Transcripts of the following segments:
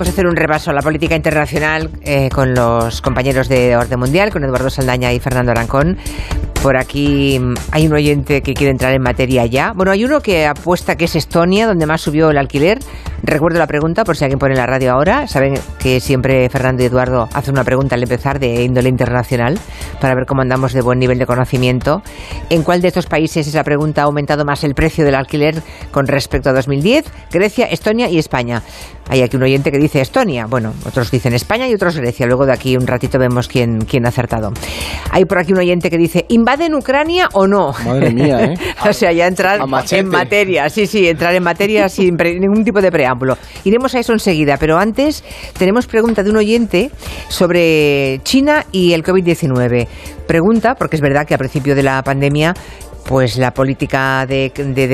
Vamos a hacer un repaso a la política internacional eh, con los compañeros de Orden Mundial, con Eduardo Saldaña y Fernando Arancón. Por aquí mm, hay un oyente que quiere entrar en materia ya. Bueno, hay uno que apuesta que es Estonia, donde más subió el alquiler. Recuerdo la pregunta, por si alguien pone la radio ahora. Saben que siempre Fernando y Eduardo hacen una pregunta al empezar de índole internacional para ver cómo andamos de buen nivel de conocimiento. ¿En cuál de estos países esa pregunta ha aumentado más el precio del alquiler con respecto a 2010? Grecia, Estonia y España. Hay aquí un oyente que dice Estonia. Bueno, otros dicen España y otros Grecia. Luego de aquí un ratito vemos quién, quién ha acertado. Hay por aquí un oyente que dice ¿invaden Ucrania o no? Madre mía, ¿eh? o sea, ya entrar en materia. Sí, sí, entrar en materia sin ningún tipo de preámbulo. Iremos a eso enseguida, pero antes tenemos pregunta de un oyente sobre China y el COVID-19. Pregunta, porque es verdad que a principio de la pandemia pues la política de,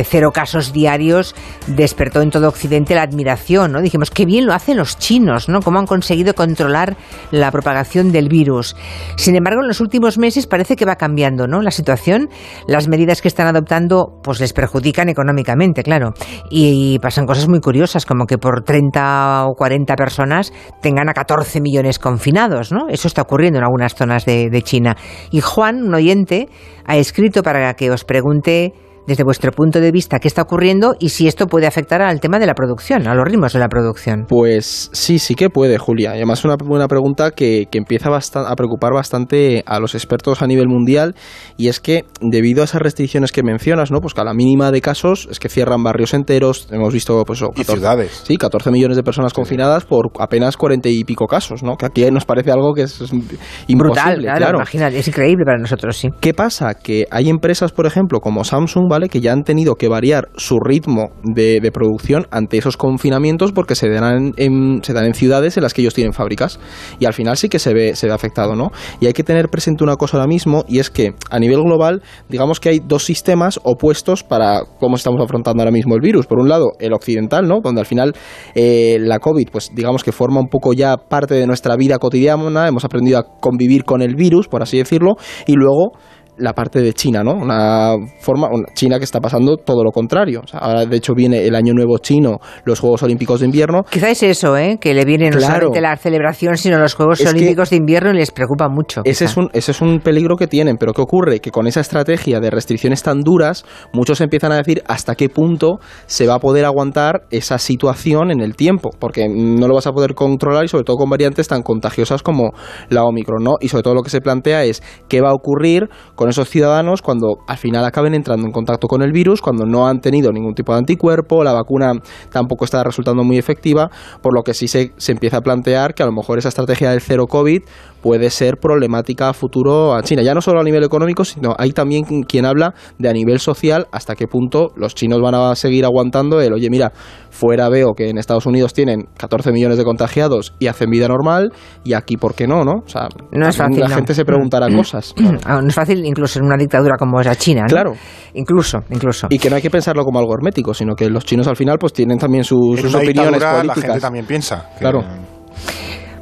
cero casos diarios despertó en todo Occidente la admiración, ¿no? Dijimos, qué bien lo hacen los chinos, ¿no? Cómo han conseguido controlar la propagación del virus. Sin embargo, en los últimos meses parece que va cambiando, ¿no? La situación, las medidas que están adoptando, pues les perjudican económicamente, claro. Y, pasan cosas muy curiosas, como que por 30 o 40 personas tengan a 14 millones confinados, ¿no? Eso está ocurriendo en algunas zonas de, de China. Y Juan, un oyente, ha escrito para que os pregunte desde vuestro punto de vista qué está ocurriendo y si esto puede afectar al tema de la producción, a los ritmos de la producción. Pues sí, sí que puede, Julia. Y además es una buena pregunta que, que empieza a preocupar bastante a los expertos a nivel mundial y es que debido a esas restricciones que mencionas, ¿no? Pues que a la mínima de casos es que cierran barrios enteros, hemos visto pues y ciudades. Sí, 14 millones de personas confinadas por apenas 40 y pico casos, ¿no? Que aquí nos parece algo que es, imposible, Brutal, claro, es increíble para nosotros, sí. ¿Qué pasa? Que hay empresas, por ejemplo, como Samsung, que ya han tenido que variar su ritmo de, producción ante esos confinamientos porque se dan, en, se dan en ciudades en las que ellos tienen fábricas. Y al final sí que se ve, se ve afectado, ¿no? Y hay que tener presente una cosa ahora mismo y es que a nivel global, digamos que hay dos sistemas opuestos para cómo estamos afrontando ahora mismo el virus. Por un lado, el occidental, ¿no? Donde al final eh, la COVID, pues digamos que forma un poco ya parte de nuestra vida cotidiana, hemos aprendido a convivir con el virus, por así decirlo, y luego la parte de China, ¿no? Una forma, una China que está pasando todo lo contrario. ahora, de hecho, viene el Año Nuevo chino, los Juegos Olímpicos de Invierno. Quizá es eso, ¿eh? Que le viene no solamente la celebración, sino los Juegos Olímpicos de Invierno y les preocupa mucho. Ese es, un, ese es un peligro que tienen, pero ¿qué ocurre? Que con esa estrategia de restricciones tan duras, muchos empiezan a decir hasta qué punto se va a poder aguantar esa situación en el tiempo, porque no lo vas a poder controlar y sobre todo con variantes tan contagiosas como la Omicron, ¿no? Y sobre todo lo que se plantea es qué va a ocurrir con esos ciudadanos cuando al final acaben entrando en contacto con el virus, cuando no han tenido ningún tipo de anticuerpo, la vacuna tampoco está resultando muy efectiva, por lo que sí se, se empieza a plantear que a lo mejor esa estrategia del cero COVID puede ser problemática a futuro a China. Ya no solo a nivel económico, sino hay también quien habla de a nivel social hasta qué punto los chinos van a seguir aguantando el, oye, mira, fuera veo que en Estados Unidos tienen 14 millones de contagiados y hacen vida normal y aquí, ¿por qué no? ¿no? O sea, no es fácil, la gente se preguntará mm. cosas. Ah, no es fácil incluso en una dictadura como es la China. ¿no? Claro. Incluso, incluso. Y que no hay que pensarlo como algo hermético, sino que los chinos al final pues tienen también sus, sus opiniones políticas. La gente también piensa. Claro.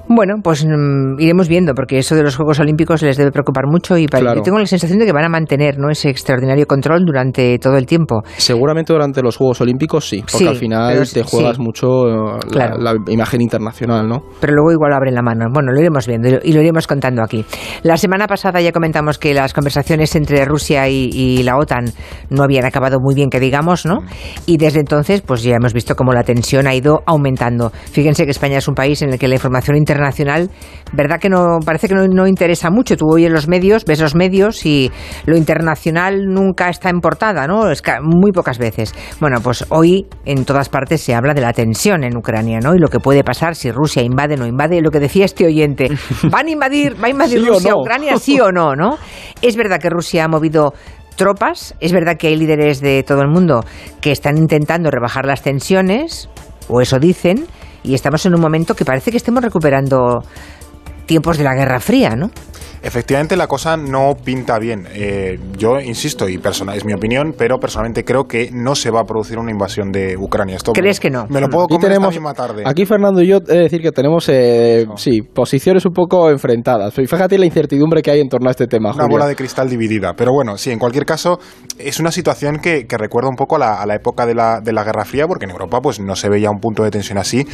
Bueno, pues mm, iremos viendo, porque eso de los Juegos Olímpicos les debe preocupar mucho y para, yo tengo la sensación de que van a mantener ¿no? ese extraordinario control durante todo el tiempo. Seguramente durante los Juegos Olímpicos sí, porque al final te juegas mucho eh, la, imagen internacional, ¿no? Pero luego igual abren la mano. Bueno, lo iremos viendo y lo iremos contando aquí. La semana pasada ya comentamos que las conversaciones entre Rusia y, la OTAN no habían acabado muy bien, que digamos, ¿no? Y desde entonces, pues ya hemos visto cómo la tensión ha ido aumentando. Fíjense que España es un país en el que la información internacional internacional, ¿verdad que no parece que no, interesa mucho? Tú oyes los medios, ves los medios y lo internacional nunca está en portada, ¿no? Es que muy pocas veces. Bueno, pues hoy en todas partes se habla de la tensión en Ucrania, ¿no? Y lo que puede pasar si Rusia invade o no invade, lo que decía este oyente, ¿van a invadir, va a invadir Rusia Ucrania, sí o no, no? Es verdad que Rusia ha movido tropas, es verdad que hay líderes de todo el mundo que están intentando rebajar las tensiones, o eso dicen, y estamos en un momento que parece que estemos recuperando tiempos de la Guerra Fría, ¿no? Efectivamente, la cosa no pinta bien. Eh, yo insisto, y personal, es mi opinión, pero personalmente creo que no se va a producir una invasión de Ucrania. Esto ¿Crees que no? Me lo puedo comer esta misma tarde. Aquí, Fernando y yo, he de decir que tenemos eh, sí, posiciones un poco enfrentadas. Fíjate la incertidumbre que hay en torno a este tema. Una bola de cristal dividida. Pero bueno, sí, en cualquier caso, es una situación que, recuerda un poco a la, a la época de la, de la Guerra Fría, porque en Europa pues no se veía un punto de tensión así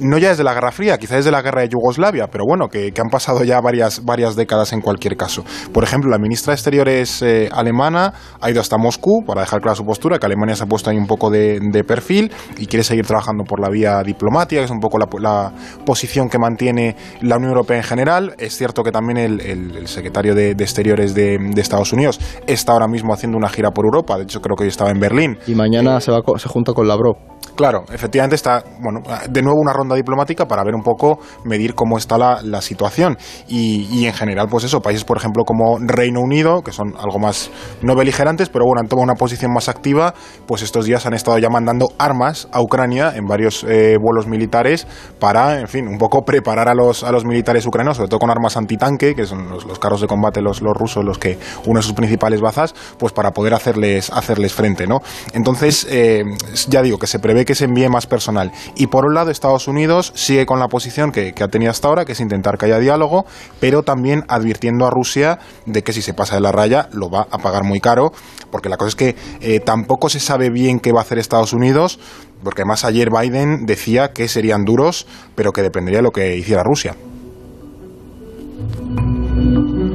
no ya desde la Guerra Fría, quizá desde la Guerra de Yugoslavia, pero bueno, que, han pasado ya varias, varias décadas en cualquier caso. Por ejemplo, la ministra de Exteriores eh, alemana ha ido hasta Moscú para dejar clara su postura, que Alemania se ha puesto ahí un poco de, perfil y quiere seguir trabajando por la vía diplomática, que es un poco la, posición que mantiene la Unión Europea en general. Es cierto que también el, secretario de, Exteriores de, Estados Unidos está ahora mismo haciendo una gira por Europa, de hecho creo que hoy estaba en Berlín. Y mañana se, va, se junta con Lavrov. Claro, efectivamente está, bueno, de nuevo una ronda diplomática para ver un poco, medir cómo está la, situación. Y, en general, pues eso, países, por ejemplo, como Reino Unido, que son algo más, no beligerantes, pero bueno, han tomado una posición más activa, pues estos días han estado ya mandando armas a Ucrania en varios eh, vuelos militares para, en fin, un poco preparar a los, a los militares ucranianos, sobre todo con armas antitanque, que son los, carros de combate, los, los rusos, los que, uno de sus principales bazas, pues para poder hacerles, hacerles frente, ¿no? Entonces, eh, ya digo que se prevé que se envíe más personal. Y por un lado, Estados Unidos sigue con la posición que, ha tenido hasta ahora, que es intentar que haya diálogo, pero también advirtiendo a Rusia de que si se pasa de la raya lo va a pagar muy caro, porque la cosa es que eh, tampoco se sabe bien qué va a hacer Estados Unidos, porque además ayer Biden decía que serían duros, pero que dependería de lo que hiciera Rusia.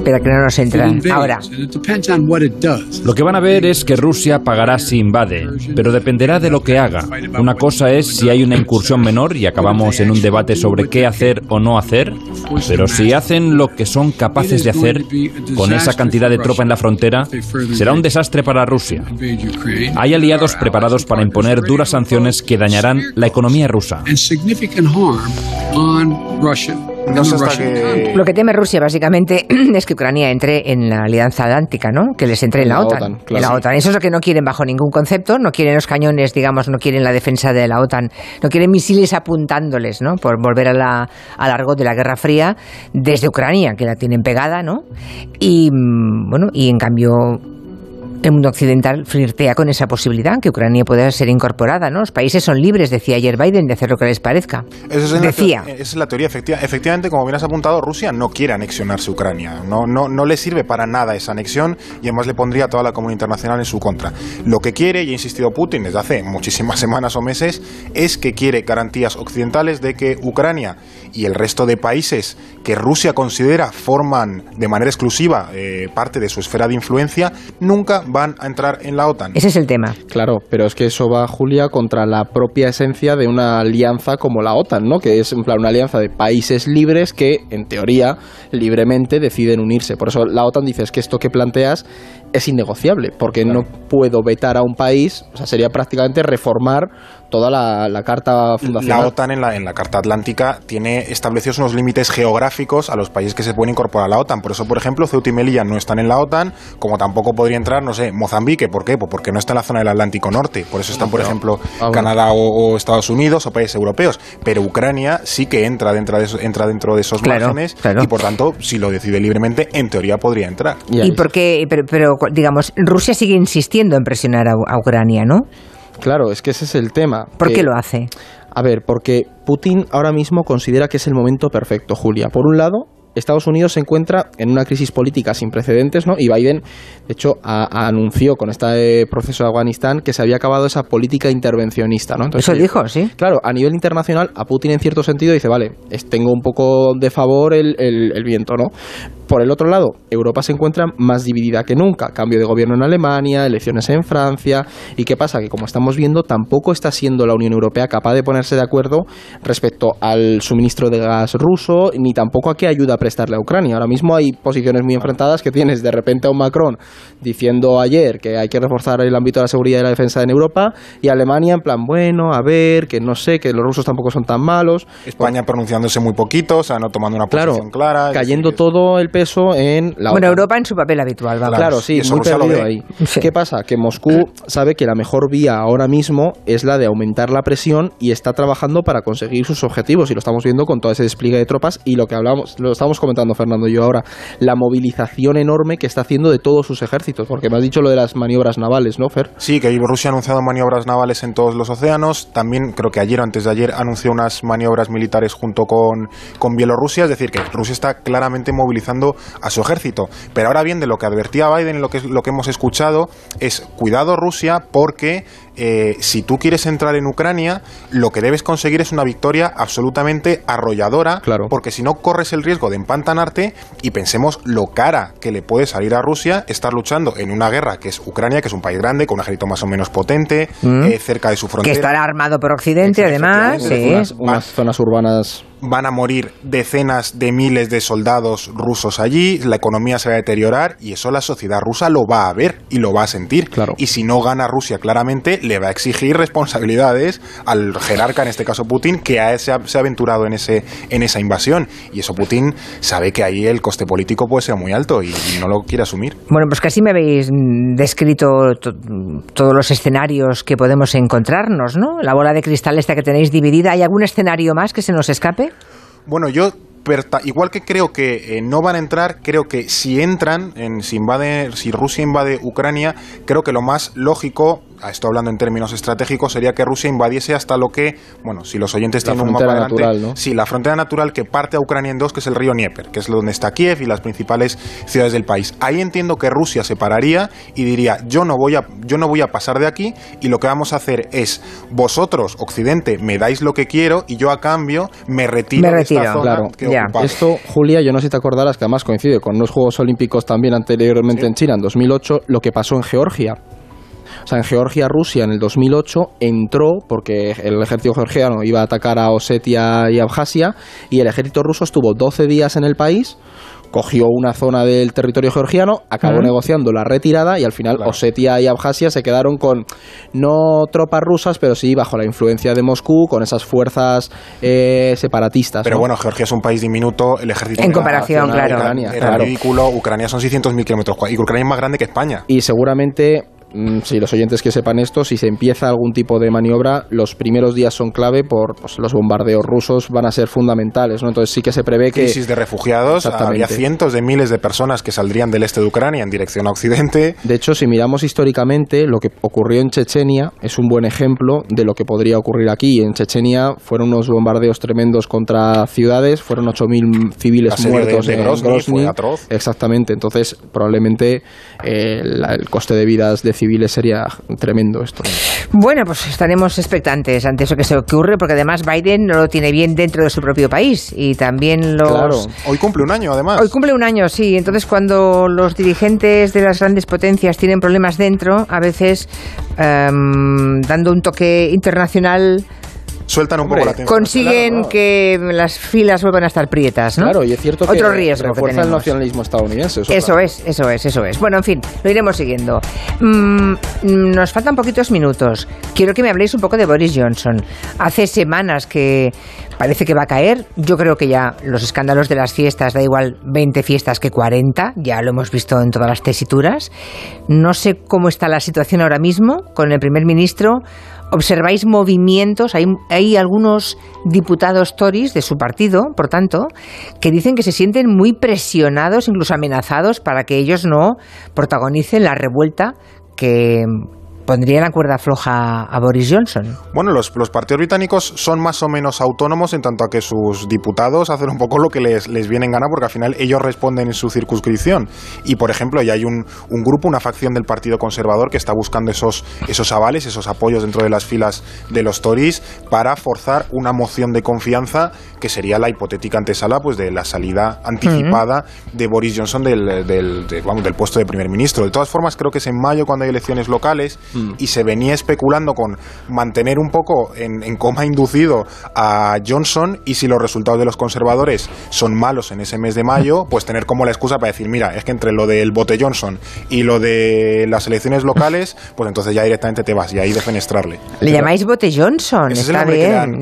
Pero que no nos entra ahora. Lo que van a ver es que Rusia pagará si invade, pero dependerá de lo que haga. Una cosa es si hay una incursión menor y acabamos en un debate sobre qué hacer o no hacer, pero si hacen lo que son capaces de hacer con esa cantidad de tropa en la frontera, será un desastre para Rusia. Hay aliados preparados para imponer duras sanciones que dañarán la economía rusa. Lo que teme Rusia básicamente es que Ucrania entre en la Alianza Atlántica, ¿no? Que les entre en la, OTAN. En la OTAN. Eso es lo que no quieren bajo ningún concepto. No quieren los cañones, digamos, no quieren la defensa de la OTAN. No quieren misiles apuntándoles, ¿no? Por volver a la, al largo de la Guerra Fría desde Ucrania, que la tienen pegada, ¿no? Y, mm, bueno, y en cambio el mundo occidental flirtea con esa posibilidad, que Ucrania pueda ser incorporada. ¿no? Los países son libres, decía ayer Biden, de hacer lo que les parezca. Eso es decía. esa es la teoría. efectivamente, como bien has apuntado, Rusia no quiere anexionarse Ucrania. No, no, no le sirve para nada esa anexión y además le pondría a toda la comunidad internacional en su contra. Lo que quiere, y ha insistido Putin desde hace muchísimas semanas o meses, es que quiere garantías occidentales de que Ucrania y el resto de países que Rusia considera forman de manera exclusiva eh, parte de su esfera de influencia, nunca van a entrar en la OTAN. Ese es el tema. Claro, pero es que eso va, Julia, contra la propia esencia de una alianza como la OTAN, ¿no? Que es en plan una alianza de países libres que, en teoría, libremente deciden unirse. Por eso la OTAN dice que esto que planteas es innegociable, porque no puedo vetar a un país, o sea, sería prácticamente reformar toda la, carta fundacional. La OTAN en la, en la Carta Atlántica tiene establecidos unos límites geográficos a los países que se pueden incorporar a la OTAN. Por eso, por ejemplo, Ceuta y Melilla no están en la OTAN, como tampoco podría entrar, no sé, Mozambique. ¿Por qué? Pues porque no está en la zona del Atlántico Norte. Por eso están, por ejemplo, ah, Canadá o, Estados Unidos o países europeos. Pero Ucrania sí que entra dentro de, entra dentro de esos márgenes y, por tanto, si lo decide libremente, en teoría podría entrar. ¿Y por qué? Pero, pero, digamos, Rusia sigue insistiendo en presionar a Ucrania, ¿no? Claro, es que ese es el tema. ¿Por qué lo hace? A ver, porque Putin ahora mismo considera que es el momento perfecto, Julia. Por un lado, Estados Unidos se encuentra en una crisis política sin precedentes, ¿no? Y Biden, de hecho, anunció con este proceso de Afganistán que se había acabado esa política intervencionista, ¿no? Eso dijo, sí. Claro, a nivel internacional, a Putin en cierto sentido dice, vale, tengo un poco de favor el, el viento, ¿no? Por el otro lado, Europa se encuentra más dividida que nunca. Cambio de gobierno en Alemania, elecciones en Francia. ¿Y qué pasa? Que como estamos viendo, tampoco está siendo la Unión Europea capaz de ponerse de acuerdo respecto al suministro de gas ruso, ni tampoco a qué ayuda a prestarle a Ucrania. Ahora mismo hay posiciones muy enfrentadas que tienes de repente a un Macron diciendo ayer que hay que reforzar el ámbito de la seguridad y la defensa en Europa, y Alemania en plan, bueno, a ver, que no sé, que los rusos tampoco son tan malos. España pronunciándose muy poquito, o sea, no tomando una posición clara. Cayendo todo el peso en la Bueno, Europa en su papel habitual, Claro, sí, muy perdido ahí. ¿Qué pasa? Que Moscú sabe que la mejor vía ahora mismo es la de aumentar la presión y está trabajando para conseguir sus objetivos y lo estamos viendo con todo ese despliegue de tropas y lo que hablamos, lo estamos comentando Fernando y yo ahora, la movilización enorme que está haciendo de todos sus ejércitos, porque me has dicho lo de las maniobras navales, ¿no, Fer? Sí, que Rusia ha anunciado maniobras navales en todos los océanos, también creo que ayer o antes de ayer anunció unas maniobras militares junto con, con Bielorrusia, es decir, que Rusia está claramente movilizando entrenando a su ejército. Pero ahora bien, de lo que advertía Biden y lo que, lo que hemos escuchado es cuidado Rusia porque eh, si tú quieres entrar en Ucrania, lo que debes conseguir es una victoria absolutamente arrolladora, claro. porque si no corres el riesgo de empantanarte y pensemos lo cara que le puede salir a Rusia estar luchando en una guerra que es Ucrania, que es un país grande, con un ejército más o menos potente, mm. eh, cerca de su frontera. Que estará armado por Occidente, además. Sí. unas zonas urbanas van a morir decenas de miles de soldados rusos allí, la economía se va a deteriorar y eso la sociedad rusa lo va a ver y lo va a sentir. Claro. Y si no gana Rusia claramente, le va a exigir responsabilidades al jerarca, en este caso Putin, que se, ha, aventurado en, ese, en esa invasión. Y eso Putin sabe que ahí el coste político puede ser muy alto y, no lo quiere asumir. Bueno, pues casi me habéis descrito todos los escenarios que podemos encontrarnos, ¿no? La bola de cristal esta que tenéis dividida. ¿Hay algún escenario más que se nos escape? Bueno, yo igual que creo que eh, no van a entrar, creo que si entran, en, si, invade, si Rusia invade Ucrania, creo que lo más lógico estoy hablando en términos estratégicos, sería que Rusia invadiese hasta lo que, bueno, si los oyentes tienen un mapa natural, ¿no? sí, la frontera natural que parte a Ucrania en dos, que es el río Dnieper, que es donde está Kiev y las principales ciudades del país. Ahí entiendo que Rusia se pararía y diría, yo no voy a, yo no voy a pasar de aquí y lo que vamos a hacer es, vosotros, Occidente, me dais lo que quiero y yo a cambio me retiro, de esta zona claro. Esto, Julia, yo no sé si te acordarás que además coincide con los Juegos Olímpicos también anteriormente en China, en 2008, lo que pasó en Georgia o sea, en Georgia, Rusia en el 2008 entró porque el ejército georgiano iba a atacar a Osetia y Abjasia y el ejército ruso estuvo 12 días en el país cogió una zona del territorio georgiano, acabó negociando la retirada y al final Osetia y Abjasia se quedaron con no tropas rusas, pero sí bajo la influencia de Moscú, con esas fuerzas eh, separatistas. Pero bueno, Georgia es un país diminuto, el ejército... En comparación, claro. Ucrania, era ridículo, Ucrania son 600.000 kilómetros y Ucrania es más grande que España. Y seguramente Mm, si los oyentes que sepan esto, si se empieza algún tipo de maniobra, los primeros días son clave por pues, los bombardeos rusos van a ser fundamentales, ¿no? Entonces sí que se prevé que crisis de refugiados, había cientos de miles de personas que saldrían del este de Ucrania en dirección a occidente. De hecho, si miramos históricamente, lo que ocurrió en Chechenia es un buen ejemplo de lo que podría ocurrir aquí. En Chechenia fueron unos bombardeos tremendos contra ciudades, fueron 8000 civiles muertos en Grozny, Exactamente, entonces probablemente eh, el coste de vidas de civiles sería tremendo esto. Bueno, pues estaremos expectantes ante eso que se ocurre, porque además Biden no lo tiene bien dentro de su propio país y también los... Claro. Hoy cumple un año, además. Hoy cumple un año, sí. Entonces, cuando los dirigentes de las grandes potencias tienen problemas dentro, a veces em, dando un toque internacional sueltan un poco la Consiguen que las filas vuelvan a estar prietas, ¿no? Claro, y es cierto Otro que riesgo refuerza el nacionalismo estadounidense. Eso, es, eso es, eso es. Bueno, en fin, lo iremos siguiendo. Mm, nos faltan poquitos minutos. Quiero que me habléis un poco de Boris Johnson. Hace semanas que parece que va a caer. Yo creo que ya los escándalos de las fiestas, da igual 20 fiestas que 40, ya lo hemos visto en todas las tesituras. No sé cómo está la situación ahora mismo con el primer ministro observáis movimientos, hay, hay algunos diputados Tories de su partido, por tanto, que dicen que se sienten muy presionados, incluso amenazados, para que ellos no protagonicen la revuelta que pondría la cuerda floja a Boris Johnson. Bueno, los, partidos británicos son más o menos autónomos en tanto a que sus diputados hacen un poco lo que les, les viene en gana porque al final ellos responden en su circunscripción. Y, por ejemplo, ya hay un, un, grupo, una facción del Partido Conservador que está buscando esos, esos avales, esos apoyos dentro de las filas de los Tories para forzar una moción de confianza que sería la hipotética antesala pues, de la salida anticipada de Boris Johnson del, del, del puesto de primer ministro. De todas formas, creo que es en mayo cuando hay elecciones locales Mm. y se venía especulando con mantener un poco en, coma inducido a Johnson y si los resultados de los conservadores son malos en ese mes de mayo, pues tener como la excusa para decir, mira, es que entre lo del bote Johnson y lo de las elecciones locales, pues entonces ya directamente te vas y ahí defenestrarle. Le llamáis bote Johnson, está bien,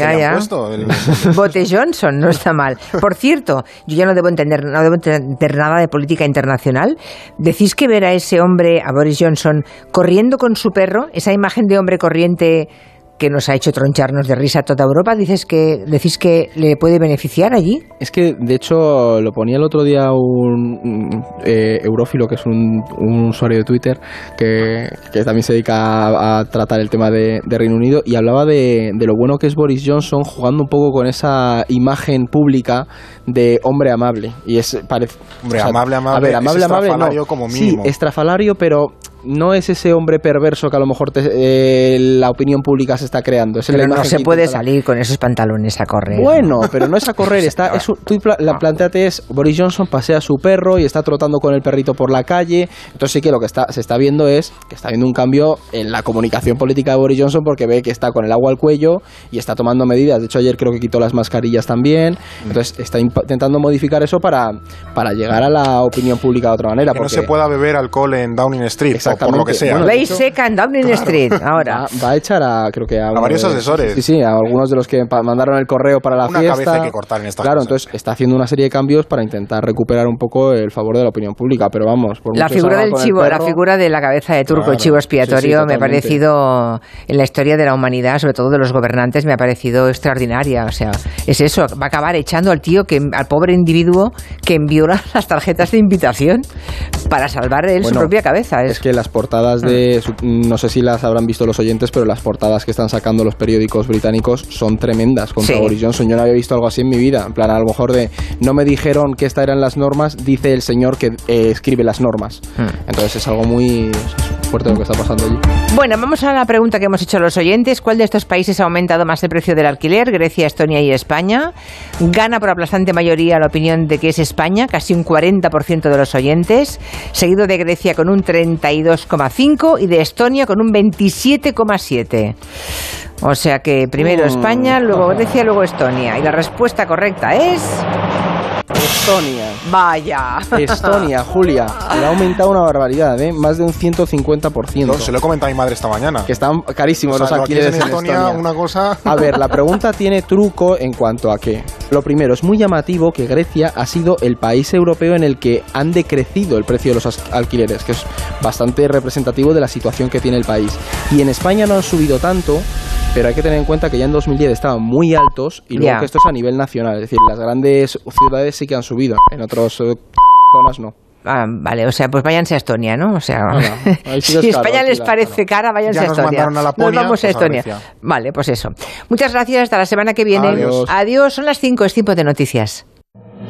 bote Johnson, no está mal. Por cierto, yo ya no debo entender, no debo entender nada de política internacional. Decís que ver a ese hombre, a Boris Johnson, corriendo con su esa imagen de hombre corriente que nos ha hecho troncharnos de risa a toda Europa, dices que decís que le puede beneficiar allí. Es que, de hecho, lo ponía el otro día un eh, eurófilo, que es un, usuario de Twitter, que, también se dedica a, tratar el tema de, Reino Unido, y hablaba de, lo bueno que es Boris Johnson jugando un poco con esa imagen pública de hombre amable. Y es parece, hombre, amable, amable, amable, amable, como mínimo. Sí, estrafalario, pero no es ese hombre perverso que a lo mejor eh, la opinión pública se está creando. Es pero no se puede salir con esos pantalones a correr. Bueno, pero no es a correr. Está, tú la planteate es Boris Johnson pasea a su perro y está trotando con el perrito por la calle. Entonces sí que lo que está, se está viendo es que está viendo un cambio en la comunicación política de Boris Johnson porque ve que está con el agua al cuello y está tomando medidas. De hecho ayer creo que quitó las mascarillas también. Entonces está intentando modificar eso para, para llegar a la opinión pública de otra manera. Que no se pueda beber alcohol en Downing Street por lo que sea. Ley seca en Downing Street ahora. Va, a echar a, creo que a, varios asesores. Sí, sí, a algunos de los que mandaron el correo para la una fiesta. Cabeza hay que cortar en estas Claro, entonces está haciendo una serie de cambios para intentar recuperar un poco el favor de la opinión pública, pero vamos. Por la figura del chivo, la figura de la cabeza de turco, el chivo expiatorio, me ha parecido en la historia de la humanidad, sobre todo de los gobernantes, me ha parecido extraordinaria. O sea, es eso, va a acabar echando al tío que al pobre individuo que envió las tarjetas de invitación para salvar él su propia cabeza. Es que las portadas de no sé si las habrán visto los oyentes, pero las portadas que están sacando los periódicos británicos son tremendas contra Boris Johnson. Yo no había visto algo así en mi vida. En plan, a lo mejor de no me dijeron que estas eran las normas, dice el señor que eh, escribe las normas. Hmm. Entonces es algo muy fuerte lo que está pasando allí. Bueno, vamos a la pregunta que hemos hecho a los oyentes. ¿Cuál de estos países ha aumentado más el precio del alquiler? Grecia, Estonia y España. Gana por aplastante mayoría la opinión de que es España, casi un 40% de los oyentes, seguido de Grecia con un 32,5% y de Estonia con un 27,7%. O sea que primero mm. España, luego Grecia, luego Estonia. Y la respuesta correcta es... Estonia. Vaya. Estonia, Julia. Le ha aumentado una barbaridad, ¿eh? Más de un 150%. se lo he comentado a mi madre esta mañana. Que están carísimos los alquileres en Estonia, Una cosa... A ver, la pregunta tiene truco en cuanto a que, lo primero, es muy llamativo que Grecia ha sido el país europeo en el que han decrecido el precio de los alquileres, que es bastante representativo de la situación que tiene el país. Y en España no han subido tanto, pero hay que tener en cuenta que ya en 2010 estaban muy altos y luego que esto es a nivel nacional, es decir, las grandes ciudades sí que han subido, en otras eh, zonas no. Ah, vale, o sea, pues váyanse a Estonia, ¿no? O sea, si España les parece cara, váyanse a Estonia. nos vamos a pues Estonia. vale, pues eso. Muchas gracias, hasta la semana que viene. Adiós, son las 5, es tiempo de noticias.